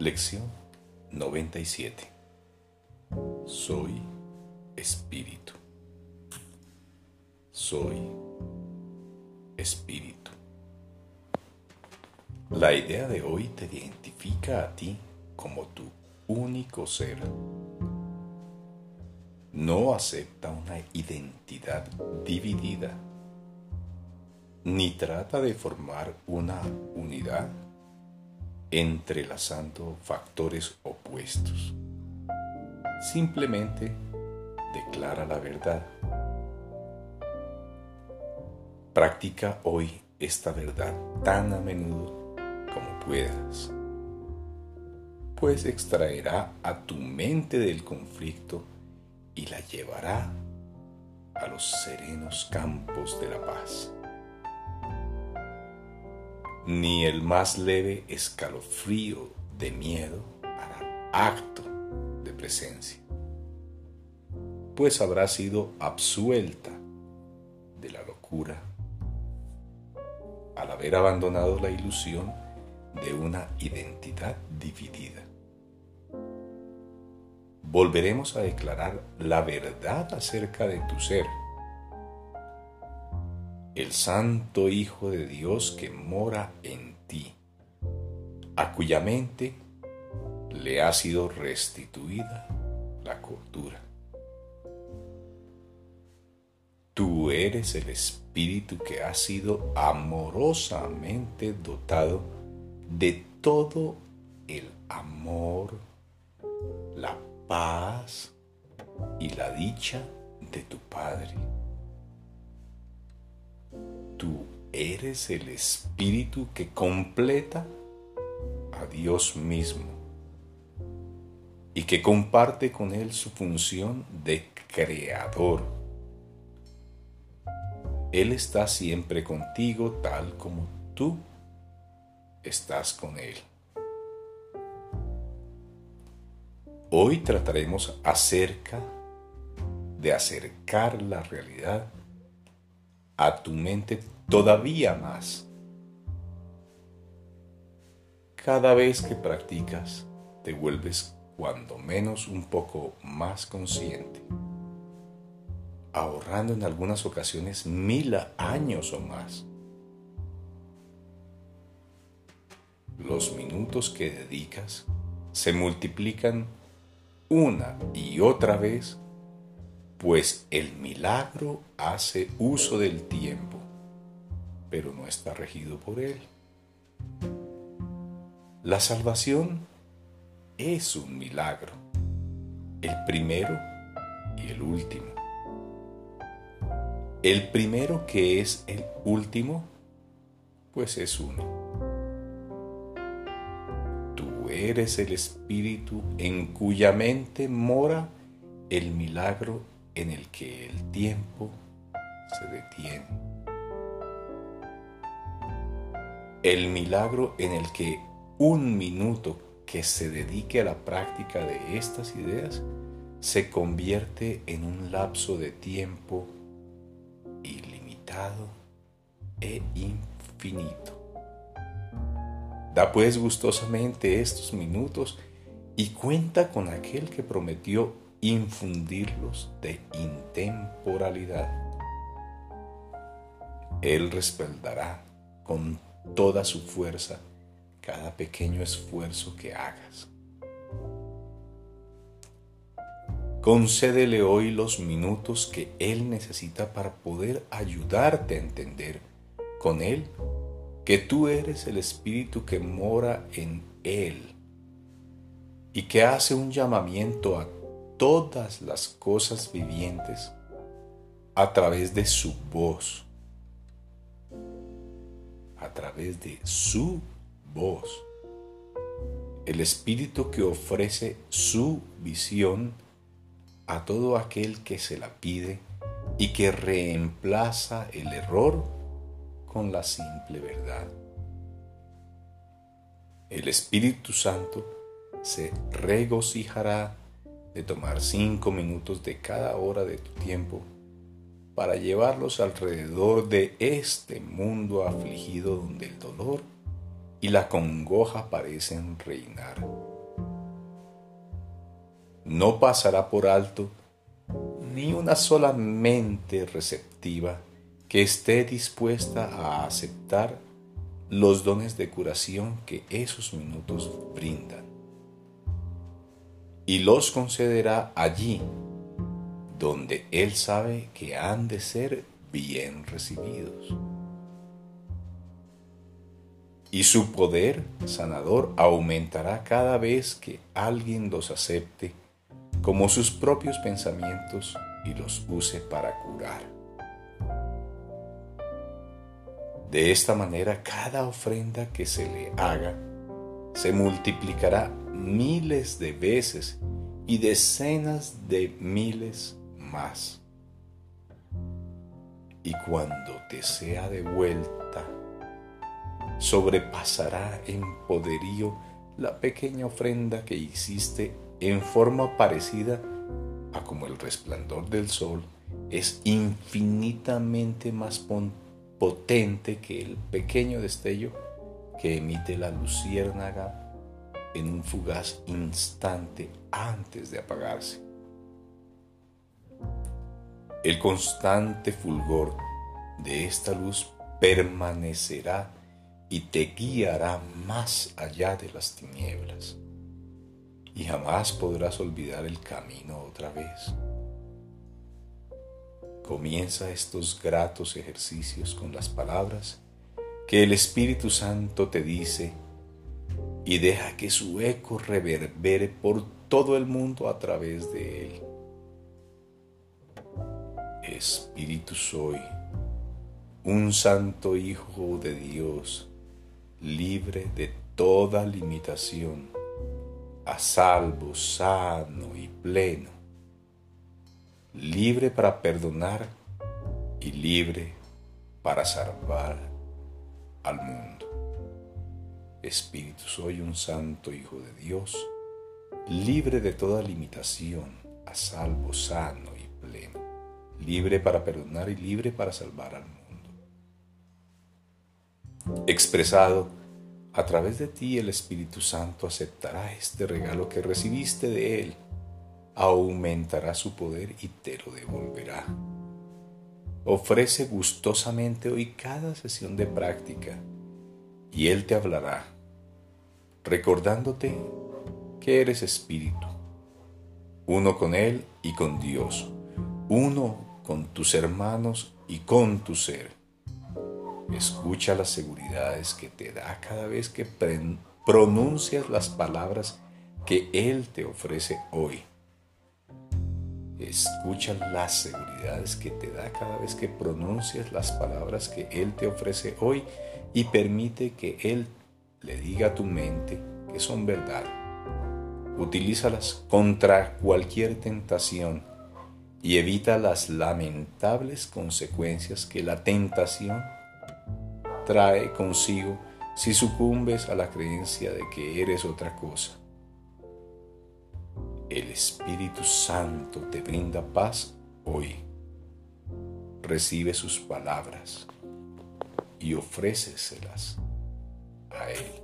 Lección 97. Soy espíritu. Soy espíritu. La idea de hoy te identifica a ti como tu único ser. No acepta una identidad dividida, ni trata de formar una unidad entrelazando factores opuestos. Simplemente declara la verdad. Practica hoy esta verdad tan a menudo como puedas, pues extraerá a tu mente del conflicto y la llevará a los serenos campos de la paz ni el más leve escalofrío de miedo hará acto de presencia, pues habrá sido absuelta de la locura al haber abandonado la ilusión de una identidad dividida. Volveremos a declarar la verdad acerca de tu ser el Santo Hijo de Dios que mora en ti, a cuya mente le ha sido restituida la cordura. Tú eres el Espíritu que ha sido amorosamente dotado de todo el amor, la paz y la dicha de tu Padre tú eres el espíritu que completa a Dios mismo y que comparte con Él su función de creador. Él está siempre contigo tal como tú estás con Él. Hoy trataremos acerca de acercar la realidad a tu mente todavía más. Cada vez que practicas, te vuelves cuando menos un poco más consciente, ahorrando en algunas ocasiones mil años o más. Los minutos que dedicas se multiplican una y otra vez pues el milagro hace uso del tiempo, pero no está regido por él. La salvación es un milagro, el primero y el último. El primero que es el último, pues es uno. Tú eres el espíritu en cuya mente mora el milagro en el que el tiempo se detiene. El milagro en el que un minuto que se dedique a la práctica de estas ideas se convierte en un lapso de tiempo ilimitado e infinito. Da pues gustosamente estos minutos y cuenta con aquel que prometió infundirlos de intemporalidad. Él respaldará con toda su fuerza cada pequeño esfuerzo que hagas. Concédele hoy los minutos que Él necesita para poder ayudarte a entender con Él que tú eres el Espíritu que mora en Él y que hace un llamamiento a todas las cosas vivientes a través de su voz, a través de su voz. El Espíritu que ofrece su visión a todo aquel que se la pide y que reemplaza el error con la simple verdad. El Espíritu Santo se regocijará de tomar cinco minutos de cada hora de tu tiempo para llevarlos alrededor de este mundo afligido donde el dolor y la congoja parecen reinar. no pasará por alto ni una sola mente receptiva que esté dispuesta a aceptar los dones de curación que esos minutos brindan. Y los concederá allí donde Él sabe que han de ser bien recibidos. Y su poder sanador aumentará cada vez que alguien los acepte como sus propios pensamientos y los use para curar. De esta manera, cada ofrenda que se le haga se multiplicará miles de veces y decenas de miles más. Y cuando te sea devuelta, sobrepasará en poderío la pequeña ofrenda que hiciste en forma parecida a como el resplandor del sol es infinitamente más potente que el pequeño destello que emite la luciérnaga en un fugaz instante antes de apagarse. El constante fulgor de esta luz permanecerá y te guiará más allá de las tinieblas y jamás podrás olvidar el camino otra vez. Comienza estos gratos ejercicios con las palabras que el Espíritu Santo te dice y deja que su eco reverbere por todo el mundo a través de él. Espíritu soy, un santo Hijo de Dios, libre de toda limitación, a salvo, sano y pleno libre para perdonar y libre para salvar al mundo. Espíritu, soy un santo Hijo de Dios, libre de toda limitación, a salvo, sano y pleno, libre para perdonar y libre para salvar al mundo. Expresado a través de ti, el Espíritu Santo aceptará este regalo que recibiste de Él aumentará su poder y te lo devolverá. Ofrece gustosamente hoy cada sesión de práctica y Él te hablará, recordándote que eres espíritu, uno con Él y con Dios, uno con tus hermanos y con tu ser. Escucha las seguridades que te da cada vez que pronuncias las palabras que Él te ofrece hoy. Escucha las seguridades que te da cada vez que pronuncias las palabras que Él te ofrece hoy y permite que Él le diga a tu mente que son verdad. Utilízalas contra cualquier tentación y evita las lamentables consecuencias que la tentación trae consigo si sucumbes a la creencia de que eres otra cosa. El Espíritu Santo te brinda paz hoy. Recibe sus palabras y ofréceselas a Él.